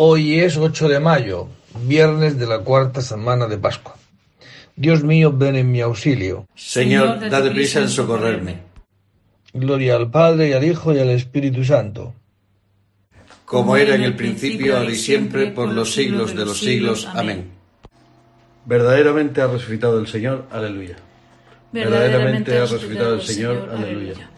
Hoy es 8 de mayo, viernes de la cuarta semana de Pascua. Dios mío, ven en mi auxilio. Señor, date prisa en socorrerme. Gloria al Padre y al Hijo y al Espíritu Santo. Como era en el principio, ahora y siempre, por los siglos de los siglos. Amén. Verdaderamente ha resucitado el Señor. Aleluya. Verdaderamente ha resucitado el Señor. Aleluya.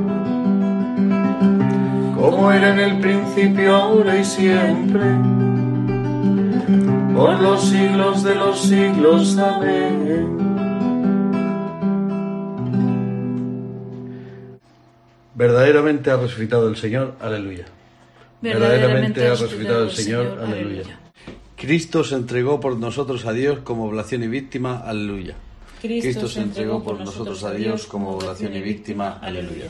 como era en el principio, ahora y siempre, por los siglos de los siglos. Amén. Verdaderamente ha resucitado el Señor, aleluya. Verdaderamente ha resucitado el Señor, aleluya. Cristo se entregó por nosotros a Dios como oblación y víctima, aleluya. Cristo se entregó por nosotros a Dios como oblación y víctima, aleluya.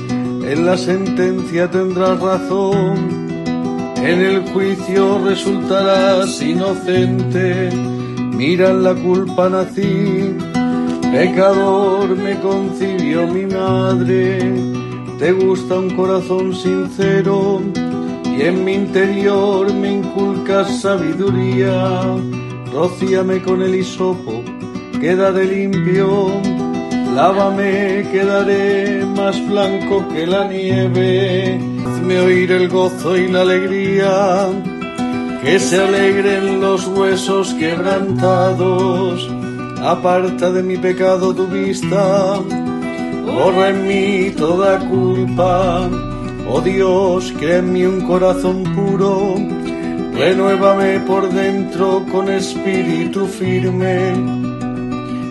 en la sentencia tendrás razón, en el juicio resultarás inocente. Mira en la culpa nací, pecador me concibió mi madre. Te gusta un corazón sincero y en mi interior me inculcas sabiduría. Rocíame con el hisopo, queda de limpio Lávame, quedaré más blanco que la nieve. Hazme oír el gozo y la alegría, que se alegren los huesos quebrantados. Aparta de mi pecado tu vista, borra en mí toda culpa. Oh Dios, crea en mí un corazón puro, renuévame por dentro con espíritu firme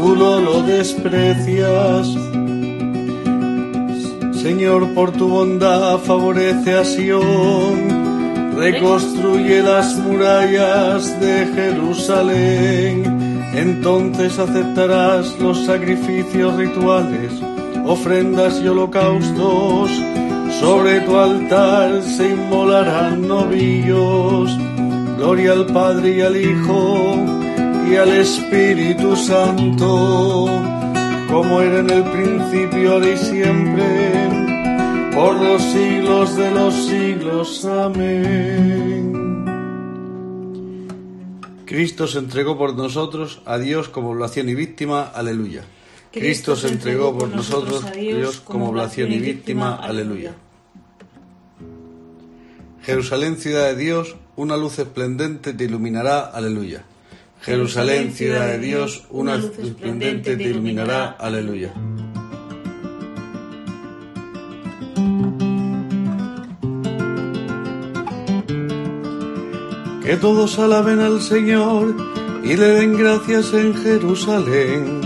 tú no lo desprecias. Señor, por tu bondad favorece a Sión, reconstruye las murallas de Jerusalén. Entonces aceptarás los sacrificios rituales, ofrendas y holocaustos. Sobre tu altar se inmolarán novillos. Gloria al Padre y al Hijo y al Espíritu Santo como era en el principio, ahora y siempre, por los siglos de los siglos. Amén. Cristo se entregó por nosotros a Dios como oblación y víctima. Aleluya. Cristo se entregó por nosotros a Dios como oblación y víctima. Aleluya. Jerusalén, ciudad de Dios, una luz esplendente te iluminará. Aleluya. Jerusalén, ciudad de Dios, una luz esplendente te iluminará. Aleluya. Que todos alaben al Señor y le den gracias en Jerusalén.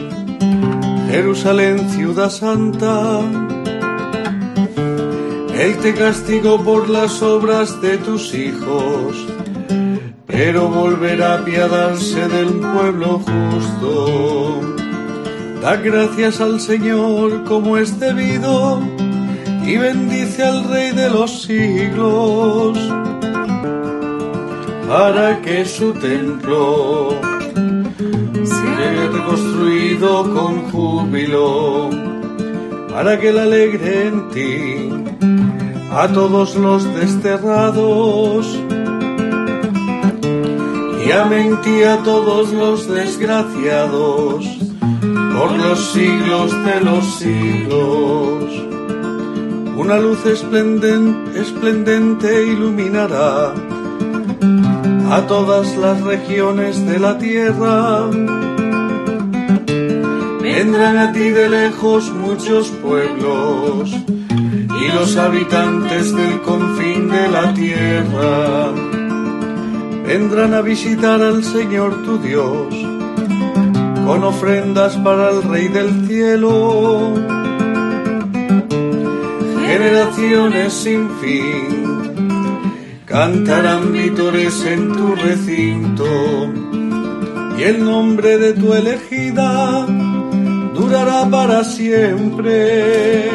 Jerusalén, ciudad santa. Él te castigó por las obras de tus hijos pero volverá a apiadarse del pueblo justo. Da gracias al Señor como es debido y bendice al Rey de los siglos, para que su templo sea reconstruido con júbilo, para que le alegre en ti a todos los desterrados y ti a todos los desgraciados por los siglos de los siglos. Una luz esplendente, esplendente iluminará a todas las regiones de la tierra. Vendrán a ti de lejos muchos pueblos y los habitantes del confín de la tierra vendrán a visitar al Señor tu Dios con ofrendas para el Rey del cielo. Generaciones sin fin cantarán vítores en tu recinto y el nombre de tu elegida durará para siempre.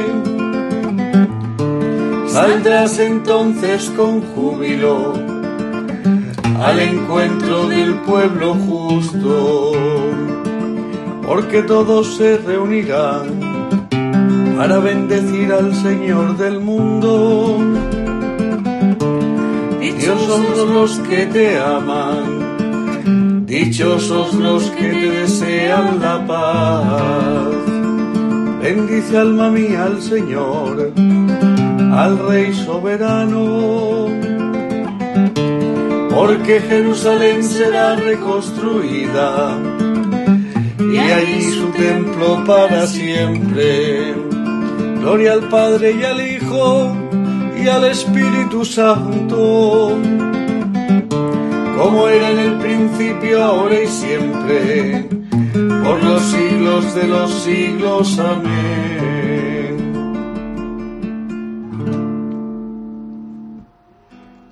Saldrás entonces con júbilo al encuentro del pueblo justo, porque todos se reunirán para bendecir al Señor del mundo. Dichosos los que te aman, dichosos los que te desean la paz. Bendice alma mía al Señor, al Rey soberano porque Jerusalén será reconstruida y allí su templo para siempre. Gloria al Padre y al Hijo y al Espíritu Santo, como era en el principio, ahora y siempre, por los siglos de los siglos. Amén.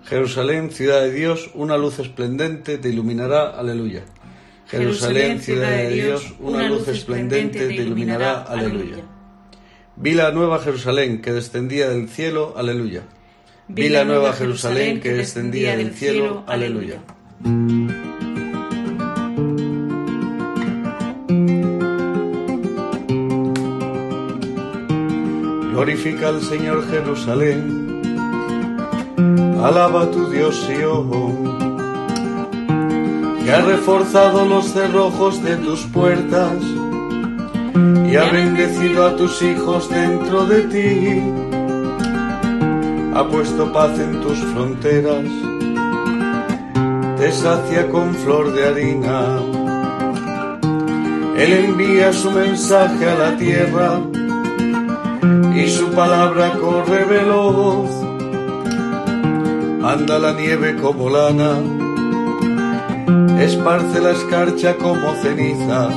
Jerusalén, ciudad de Dios, una luz esplendente te iluminará. Aleluya. Jerusalén, ciudad de Dios, una luz esplendente te iluminará. Aleluya. Vi la nueva Jerusalén que descendía del cielo. Aleluya. Vi la nueva Jerusalén que descendía del cielo. Aleluya. Glorifica al Señor Jerusalén Alaba a tu Dios Sion, que ha reforzado los cerrojos de tus puertas y ha bendecido a tus hijos dentro de ti. Ha puesto paz en tus fronteras, te sacia con flor de harina. Él envía su mensaje a la tierra y su palabra corre veloz anda la nieve como lana, esparce la escarcha como ceniza,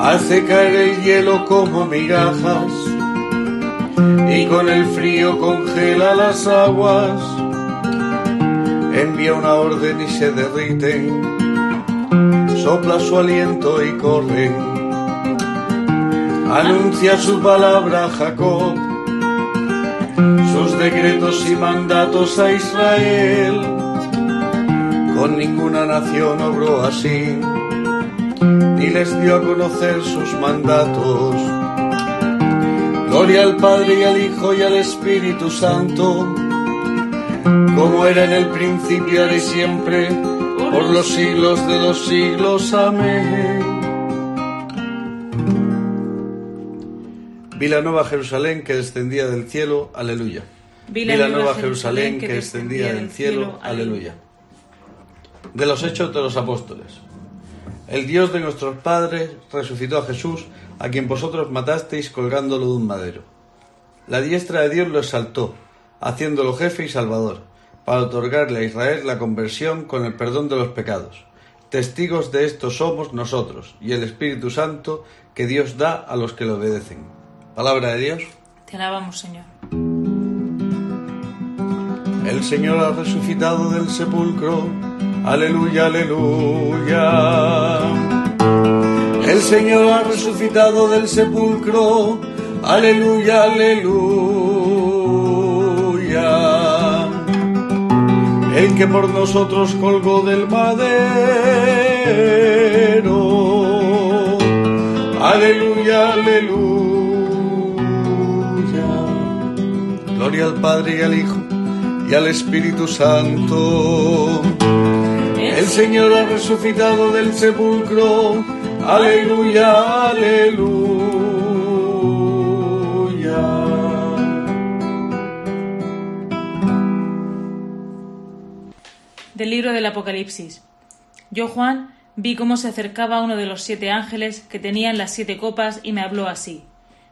hace caer el hielo como migajas, y con el frío congela las aguas. Envía una orden y se derriten, sopla su aliento y corren. Anuncia su palabra Jacob, sus decretos y mandatos a Israel. Con ninguna nación obró así, ni les dio a conocer sus mandatos Gloria al Padre y al Hijo y al Espíritu Santo, como era en el principio, ahora y siempre, por los siglos de los siglos. Amén. Vi la nueva Jerusalén que descendía del cielo, aleluya. Vi la nueva Jerusalén que descendía del cielo, aleluya. De los hechos de los apóstoles. El Dios de nuestros padres resucitó a Jesús, a quien vosotros matasteis colgándolo de un madero. La diestra de Dios lo exaltó, haciéndolo jefe y salvador, para otorgarle a Israel la conversión con el perdón de los pecados. Testigos de esto somos nosotros y el Espíritu Santo que Dios da a los que le obedecen. Palabra de Dios. Te alabamos, Señor. El Señor ha resucitado del sepulcro. Aleluya, aleluya. El Señor ha resucitado del sepulcro. Aleluya, aleluya. El que por nosotros colgó del madero. Aleluya, aleluya. Gloria al Padre y al Hijo y al Espíritu Santo. El Señor ha resucitado del sepulcro Aleluya, aleluya. Del libro del Apocalipsis. Yo, Juan, vi cómo se acercaba uno de los siete ángeles que tenían las siete copas y me habló así.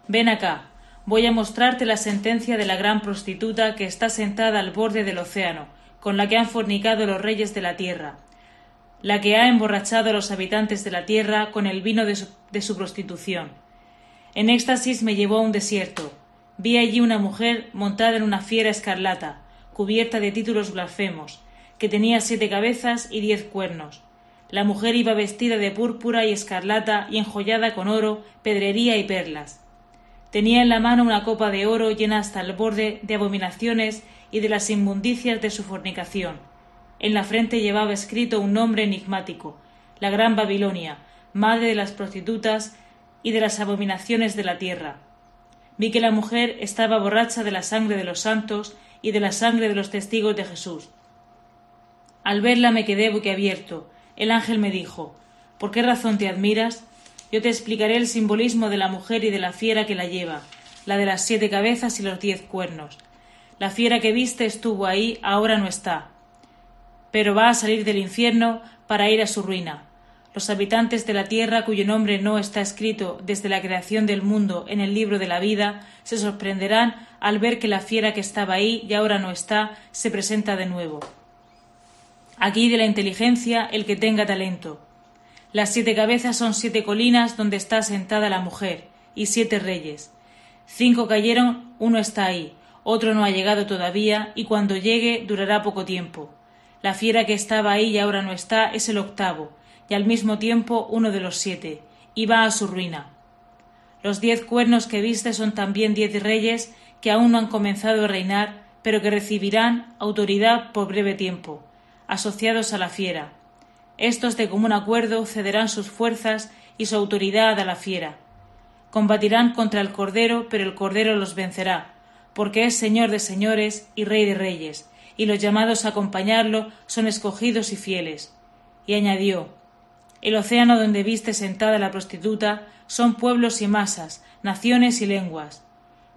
Ven acá, voy a mostrarte la sentencia de la gran prostituta que está sentada al borde del océano, con la que han fornicado los reyes de la tierra la que ha emborrachado a los habitantes de la tierra con el vino de su, prostitución. En éxtasis me llevó a un desierto. Vi allí una mujer montada en una fiera escarlata, cubierta de títulos blasfemos, que tenía siete cabezas y diez cuernos. La mujer iba vestida de púrpura y escarlata y enjollada con oro, pedrería y perlas. Tenía en la mano una copa de oro llena hasta el borde de abominaciones y de las inmundicias de su fornicación en la frente llevaba escrito un nombre enigmático, la Gran Babilonia, madre de las prostitutas y de las abominaciones de la tierra. Vi que la mujer estaba borracha de la sangre de los santos y de la sangre de los testigos de Jesús. Al verla me quedé boquiabierto. El ángel me dijo ¿Por qué razón te admiras? Yo te explicaré el simbolismo de la mujer y de la fiera que la lleva, la de las siete cabezas y los diez cuernos. La fiera que viste estuvo ahí, ahora no está pero va a salir del infierno para ir a su ruina. Los habitantes de la tierra cuyo nombre no está escrito desde la creación del mundo en el libro de la vida se sorprenderán al ver que la fiera que estaba ahí y ahora no está se presenta de nuevo. Aquí de la inteligencia el que tenga talento. Las siete cabezas son siete colinas donde está sentada la mujer y siete reyes. Cinco cayeron, uno está ahí, otro no ha llegado todavía y cuando llegue durará poco tiempo. La fiera que estaba ahí y ahora no está es el octavo, y al mismo tiempo uno de los siete, y va a su ruina. Los diez cuernos que viste son también diez reyes que aún no han comenzado a reinar, pero que recibirán autoridad por breve tiempo, asociados a la fiera. Estos de común acuerdo cederán sus fuerzas y su autoridad a la fiera. Combatirán contra el Cordero, pero el Cordero los vencerá, porque es Señor de señores y Rey de reyes, y los llamados a acompañarlo son escogidos y fieles. Y añadió El océano donde viste sentada la prostituta son pueblos y masas, naciones y lenguas.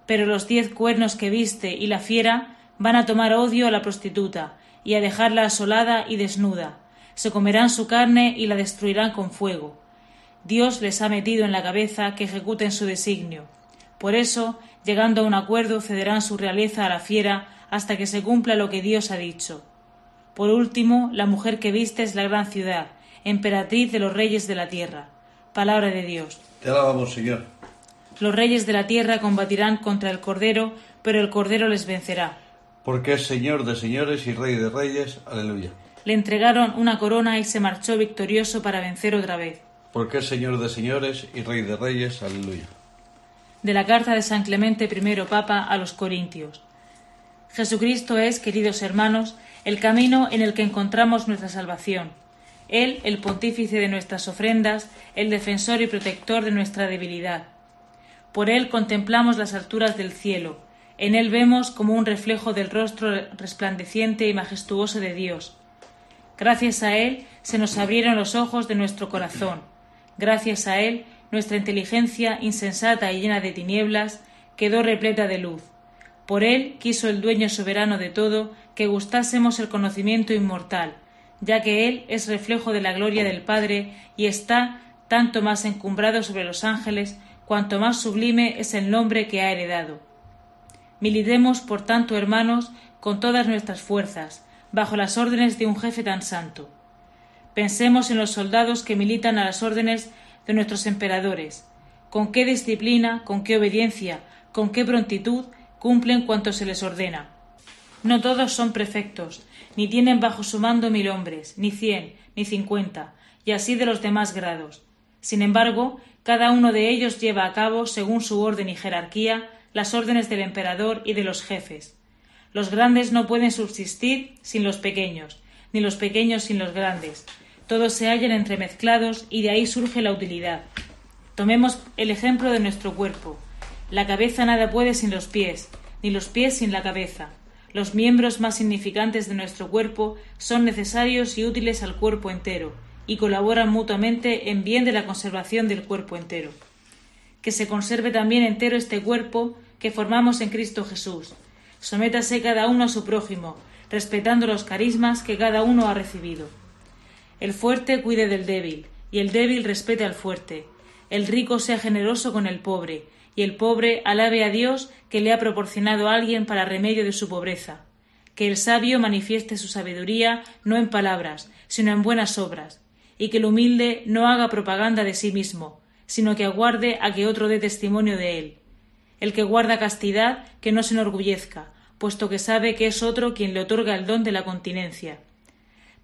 Pero los diez cuernos que viste y la fiera van a tomar odio a la prostituta y a dejarla asolada y desnuda. Se comerán su carne y la destruirán con fuego. Dios les ha metido en la cabeza que ejecuten su designio. Por eso, llegando a un acuerdo, cederán su realeza a la fiera hasta que se cumpla lo que Dios ha dicho. Por último, la mujer que viste es la gran ciudad, emperatriz de los reyes de la tierra. Palabra de Dios. Te alabamos, Señor. Los reyes de la tierra combatirán contra el Cordero, pero el Cordero les vencerá. Porque es Señor de señores y Rey de reyes. Aleluya. Le entregaron una corona y se marchó victorioso para vencer otra vez. Porque es Señor de señores y Rey de reyes. Aleluya. De la carta de San Clemente I Papa a los Corintios. Jesucristo es, queridos hermanos, el camino en el que encontramos nuestra salvación. Él, el pontífice de nuestras ofrendas, el defensor y protector de nuestra debilidad. Por Él contemplamos las alturas del cielo, en Él vemos como un reflejo del rostro resplandeciente y majestuoso de Dios. Gracias a Él se nos abrieron los ojos de nuestro corazón. Gracias a Él nuestra inteligencia, insensata y llena de tinieblas, quedó repleta de luz. Por Él quiso el dueño soberano de todo que gustásemos el conocimiento inmortal, ya que Él es reflejo de la gloria del Padre y está tanto más encumbrado sobre los ángeles cuanto más sublime es el nombre que ha heredado. Militemos, por tanto, hermanos, con todas nuestras fuerzas, bajo las órdenes de un jefe tan santo. Pensemos en los soldados que militan a las órdenes de nuestros emperadores, con qué disciplina, con qué obediencia, con qué prontitud cumplen cuanto se les ordena. No todos son prefectos, ni tienen bajo su mando mil hombres, ni cien, ni cincuenta, y así de los demás grados. Sin embargo, cada uno de ellos lleva a cabo, según su orden y jerarquía, las órdenes del emperador y de los jefes. Los grandes no pueden subsistir sin los pequeños, ni los pequeños sin los grandes. Todos se hallan entremezclados y de ahí surge la utilidad. Tomemos el ejemplo de nuestro cuerpo. La cabeza nada puede sin los pies, ni los pies sin la cabeza. Los miembros más significantes de nuestro cuerpo son necesarios y útiles al cuerpo entero, y colaboran mutuamente en bien de la conservación del cuerpo entero. Que se conserve también entero este cuerpo que formamos en Cristo Jesús. Sométase cada uno a su prójimo, respetando los carismas que cada uno ha recibido. El fuerte cuide del débil, y el débil respete al fuerte. El rico sea generoso con el pobre, y el pobre alabe a Dios que le ha proporcionado a alguien para remedio de su pobreza. Que el sabio manifieste su sabiduría no en palabras, sino en buenas obras, y que el humilde no haga propaganda de sí mismo, sino que aguarde a que otro dé testimonio de él. El que guarda castidad, que no se enorgullezca, puesto que sabe que es otro quien le otorga el don de la continencia.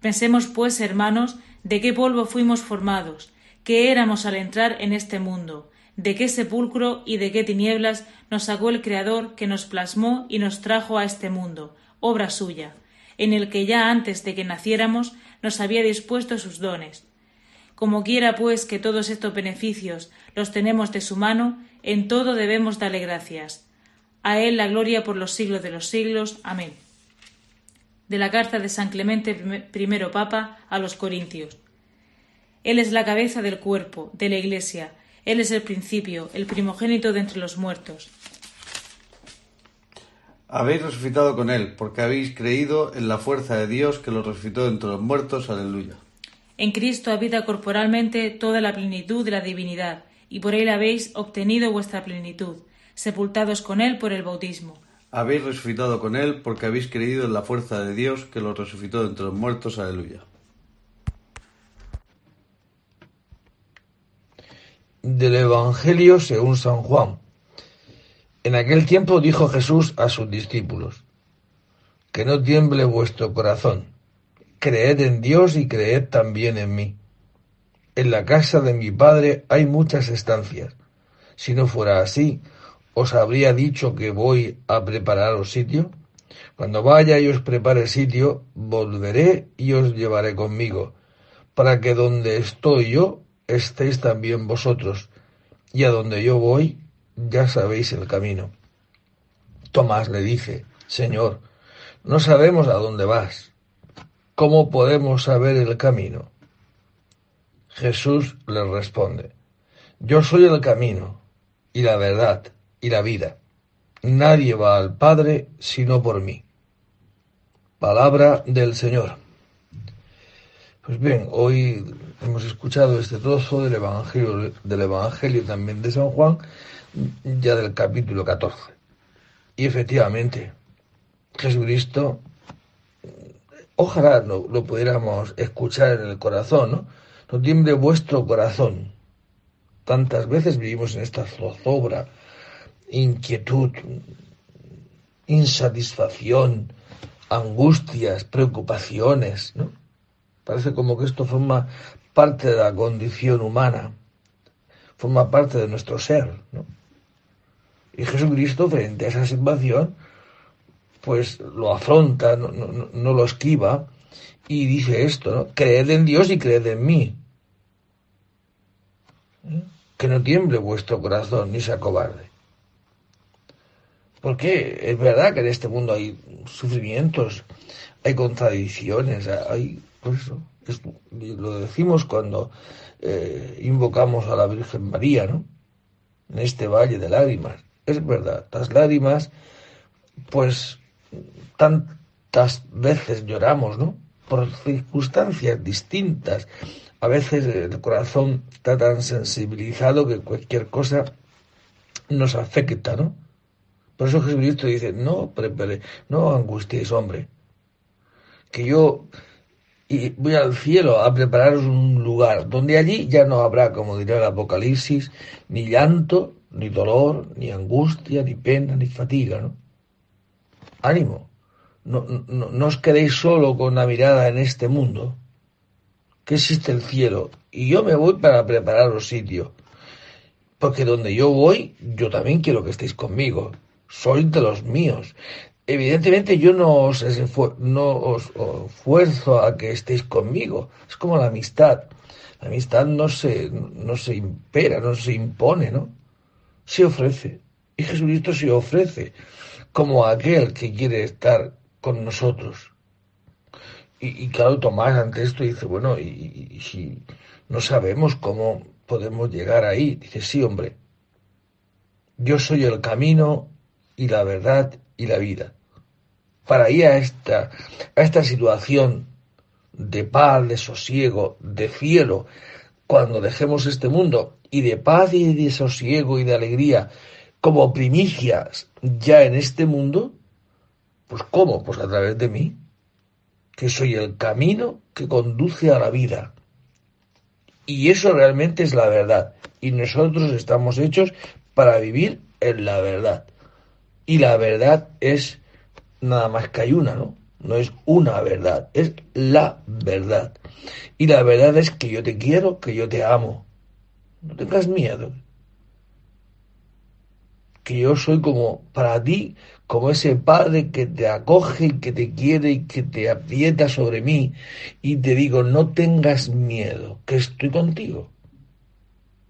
Pensemos, pues, hermanos, de qué polvo fuimos formados, qué éramos al entrar en este mundo, de qué sepulcro y de qué tinieblas nos sacó el Creador que nos plasmó y nos trajo a este mundo, obra suya, en el que ya antes de que naciéramos nos había dispuesto sus dones. Como quiera, pues, que todos estos beneficios los tenemos de su mano, en todo debemos darle gracias. A Él la gloria por los siglos de los siglos. Amén. De la carta de San Clemente I Papa a los Corintios. Él es la cabeza del cuerpo, de la Iglesia, él es el principio, el primogénito de entre los muertos. Habéis resucitado con Él, porque habéis creído en la fuerza de Dios que lo resucitó entre los muertos. Aleluya. En Cristo habita corporalmente toda la plenitud de la divinidad, y por Él habéis obtenido vuestra plenitud, sepultados con Él por el bautismo. Habéis resucitado con Él, porque habéis creído en la fuerza de Dios que lo resucitó entre los muertos. Aleluya. del Evangelio según San Juan. En aquel tiempo dijo Jesús a sus discípulos, que no tiemble vuestro corazón, creed en Dios y creed también en mí. En la casa de mi Padre hay muchas estancias. Si no fuera así, ¿os habría dicho que voy a prepararos sitio? Cuando vaya y os prepare sitio, volveré y os llevaré conmigo, para que donde estoy yo, estéis también vosotros, y a donde yo voy, ya sabéis el camino. Tomás le dice, Señor, no sabemos a dónde vas. ¿Cómo podemos saber el camino? Jesús le responde, Yo soy el camino, y la verdad, y la vida. Nadie va al Padre sino por mí. Palabra del Señor. Pues bien, hoy hemos escuchado este trozo del Evangelio, del Evangelio también de San Juan, ya del capítulo 14. Y efectivamente, Jesucristo, ojalá lo, lo pudiéramos escuchar en el corazón, ¿no? No tiemble vuestro corazón. tantas veces vivimos en esta zozobra, inquietud, insatisfacción, angustias, preocupaciones, ¿no? Parece como que esto forma parte de la condición humana, forma parte de nuestro ser, ¿no? Y Jesucristo, frente a esa situación, pues lo afronta, no, no lo esquiva, y dice esto, ¿no? Creed en Dios y creed en mí. ¿Eh? Que no tiemble vuestro corazón ni se acobarde. Porque es verdad que en este mundo hay sufrimientos, hay contradicciones, hay pues lo decimos cuando eh, invocamos a la Virgen María, ¿no? En este valle de lágrimas. Es verdad, las lágrimas, pues tantas veces lloramos, ¿no? Por circunstancias distintas. A veces el corazón está tan sensibilizado que cualquier cosa nos afecta, ¿no? Por eso Jesucristo dice, no, prepare, no angustiéis, hombre, que yo voy al cielo a prepararos un lugar donde allí ya no habrá, como diría el Apocalipsis, ni llanto, ni dolor, ni angustia, ni pena, ni fatiga, ¿no? Ánimo, no, no, no os quedéis solo con la mirada en este mundo, que existe el cielo, y yo me voy para prepararos sitio, porque donde yo voy, yo también quiero que estéis conmigo sois de los míos. Evidentemente yo no os, no os, esfuerzo a que estéis conmigo. Es como la amistad. La amistad no se, no se impera, no se impone, ¿no? Se ofrece. Y Jesucristo se ofrece como aquel que quiere estar con nosotros. Y, claro, Tomás ante esto dice, bueno, y si no sabemos cómo podemos llegar ahí, dice, sí, hombre, yo soy el camino, y la verdad y la vida. Para ir a esta, a esta situación de paz, de sosiego, de cielo, cuando dejemos este mundo, y de paz y de sosiego y de alegría como primicias ya en este mundo, pues ¿cómo? Pues a través de mí, que soy el camino que conduce a la vida. Y eso realmente es la verdad. Y nosotros estamos hechos para vivir en la verdad. Y la verdad es nada más que hay una, ¿no? No es una verdad, es la verdad. Y la verdad es que yo te quiero, que yo te amo. No tengas miedo. Que yo soy como para ti, como ese padre que te acoge y que te quiere y que te aprieta sobre mí. Y te digo, no tengas miedo, que estoy contigo.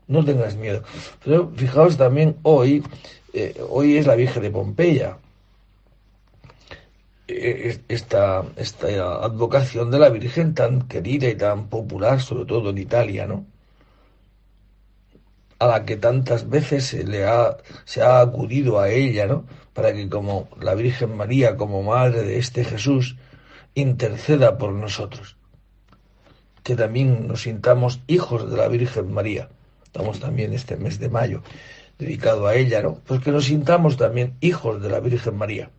No tengas miedo. Pero fijaos también hoy eh, hoy es la Virgen de Pompeya. Eh, esta, esta advocación de la Virgen tan querida y tan popular, sobre todo en Italia, ¿no? A la que tantas veces se le ha, se ha acudido a ella, ¿no? Para que como la Virgen María, como madre de este Jesús, interceda por nosotros. Que también nos sintamos hijos de la Virgen María. Estamos también este mes de mayo dedicado a ella, ¿no? Pues que nos sintamos también hijos de la Virgen María.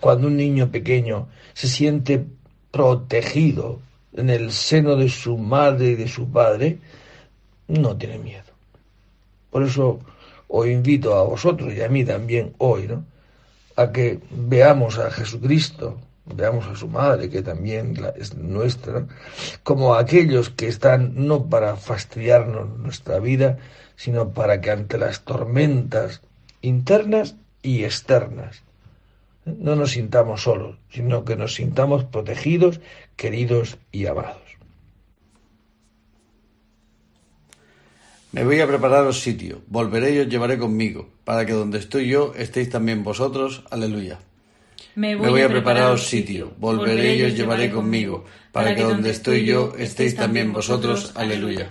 Cuando un niño pequeño se siente protegido en el seno de su madre y de su padre, no tiene miedo. Por eso os invito a vosotros y a mí también hoy, ¿no? A que veamos a Jesucristo, veamos a su madre, que también es nuestra, como aquellos que están no para fastidiarnos nuestra vida, sino para que ante las tormentas internas y externas no nos sintamos solos, sino que nos sintamos protegidos, queridos y amados. Me voy a prepararos sitio, volveré y os llevaré conmigo, para que donde estoy yo estéis también vosotros. Aleluya. Me voy, a prepararos sitio, volveré y os llevaré conmigo, para que donde estoy yo estéis también vosotros. Aleluya.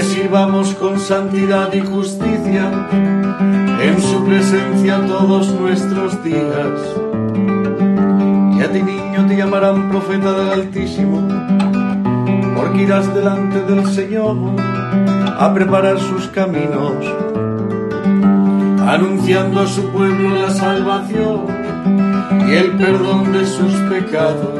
le sirvamos con santidad y justicia en su presencia todos nuestros días. Y a ti niño te llamarán profeta del Altísimo, porque irás delante del Señor a preparar sus caminos, anunciando a su pueblo la salvación y el perdón de sus pecados.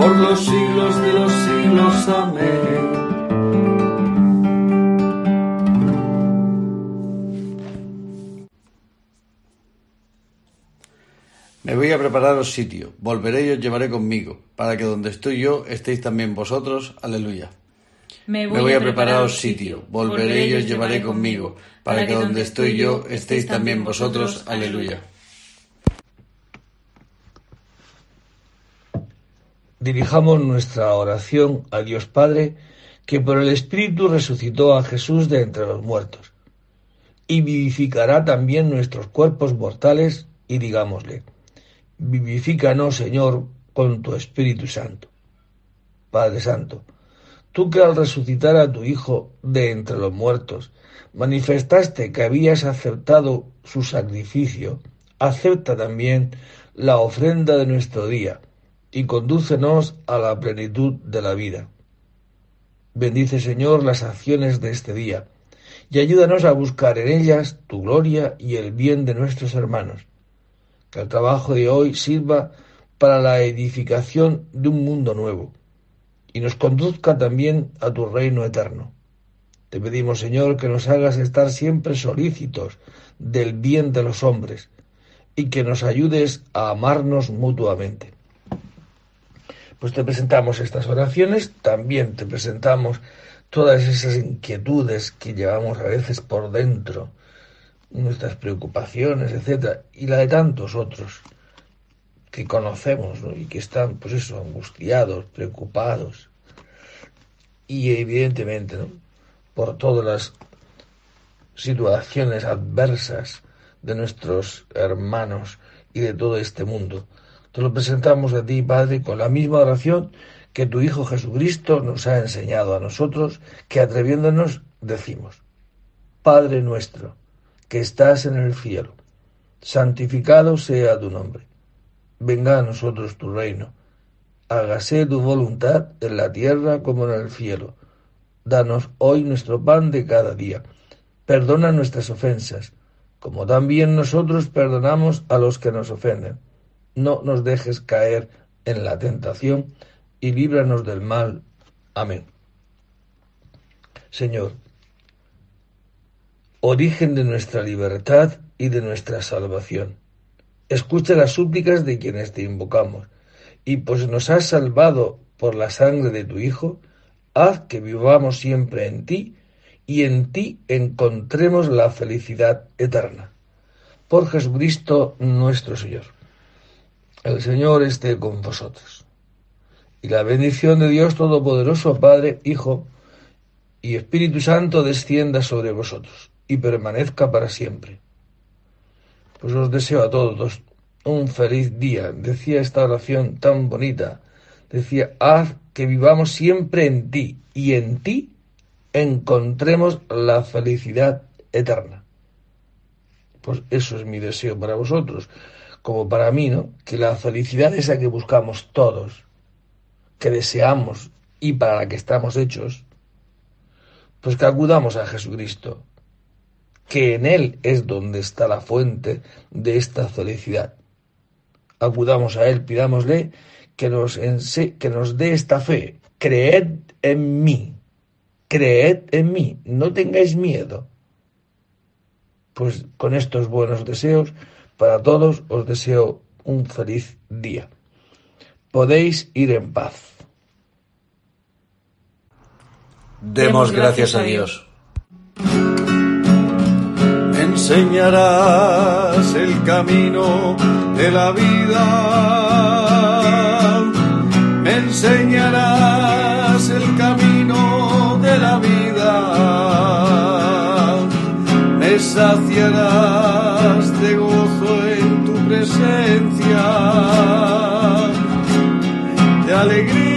por los siglos de los siglos. Amén. Me voy a prepararos sitio, volveré y os llevaré conmigo, para que donde estoy yo estéis también vosotros. Aleluya. Me voy, a prepararos sitio, volveré y os llevaré conmigo, para que donde estoy yo estéis también vosotros. Aleluya. Dirijamos nuestra oración a Dios Padre, que por el Espíritu resucitó a Jesús de entre los muertos, y vivificará también nuestros cuerpos mortales, y digámosle, vivifícanos, Señor, con tu Espíritu Santo. Padre Santo, Tú que al resucitar a tu Hijo de entre los muertos manifestaste que habías aceptado su sacrificio, acepta también la ofrenda de nuestro día y condúcenos a la plenitud de la vida. Bendice, Señor, las acciones de este día y ayúdanos a buscar en ellas tu gloria y el bien de nuestros hermanos. Que el trabajo de hoy sirva para la edificación de un mundo nuevo y nos conduzca también a tu reino eterno. Te pedimos, Señor, que nos hagas estar siempre solícitos del bien de los hombres y que nos ayudes a amarnos mutuamente. Pues te presentamos estas oraciones, también te presentamos todas esas inquietudes que llevamos a veces por dentro, nuestras preocupaciones, etcétera, y la de tantos otros que conocemos y que están, pues eso, angustiados, preocupados. Y evidentemente, por todas las situaciones adversas de nuestros hermanos y de todo este mundo. Te lo presentamos a ti, Padre, con la misma oración que tu Hijo Jesucristo nos ha enseñado a nosotros, que atreviéndonos decimos, Padre nuestro, que estás en el cielo, santificado sea tu nombre venga a nosotros tu reino. Hágase tu voluntad en la tierra como en el cielo. Danos hoy nuestro pan de cada día. Perdona nuestras ofensas, como también nosotros perdonamos a los que nos ofenden. No nos dejes caer en la tentación y líbranos del mal. Amén. Señor, origen de nuestra libertad y de nuestra salvación Escucha las súplicas de quienes te invocamos, y pues nos has salvado por la sangre de tu Hijo, haz que vivamos siempre en ti y en ti encontremos la felicidad eterna. Por Jesucristo nuestro Señor. El Señor esté con vosotros. Y la bendición de Dios Todopoderoso, Padre, Hijo y Espíritu Santo descienda sobre vosotros y permanezca para siempre. Pues os deseo a todos un feliz día. Decía esta oración tan bonita. Decía, haz que vivamos siempre en ti y en ti encontremos la felicidad eterna. Pues eso es mi deseo para vosotros, como para mí, ¿no? Que la felicidad esa que buscamos todos, que deseamos y para la que estamos hechos, pues que acudamos a Jesucristo, que en Él es donde está la fuente de esta felicidad. Acudamos a Él, pidámosle que nos, que nos dé esta fe. Creed en mí, creed en mí, no tengáis miedo. Pues con estos buenos deseos para todos os deseo un feliz día. Podéis ir en paz. Demos gracias a Dios. enseñarás el camino de la vida. Me enseñarás el camino de la vida. Me saciarás de gozo de alegría.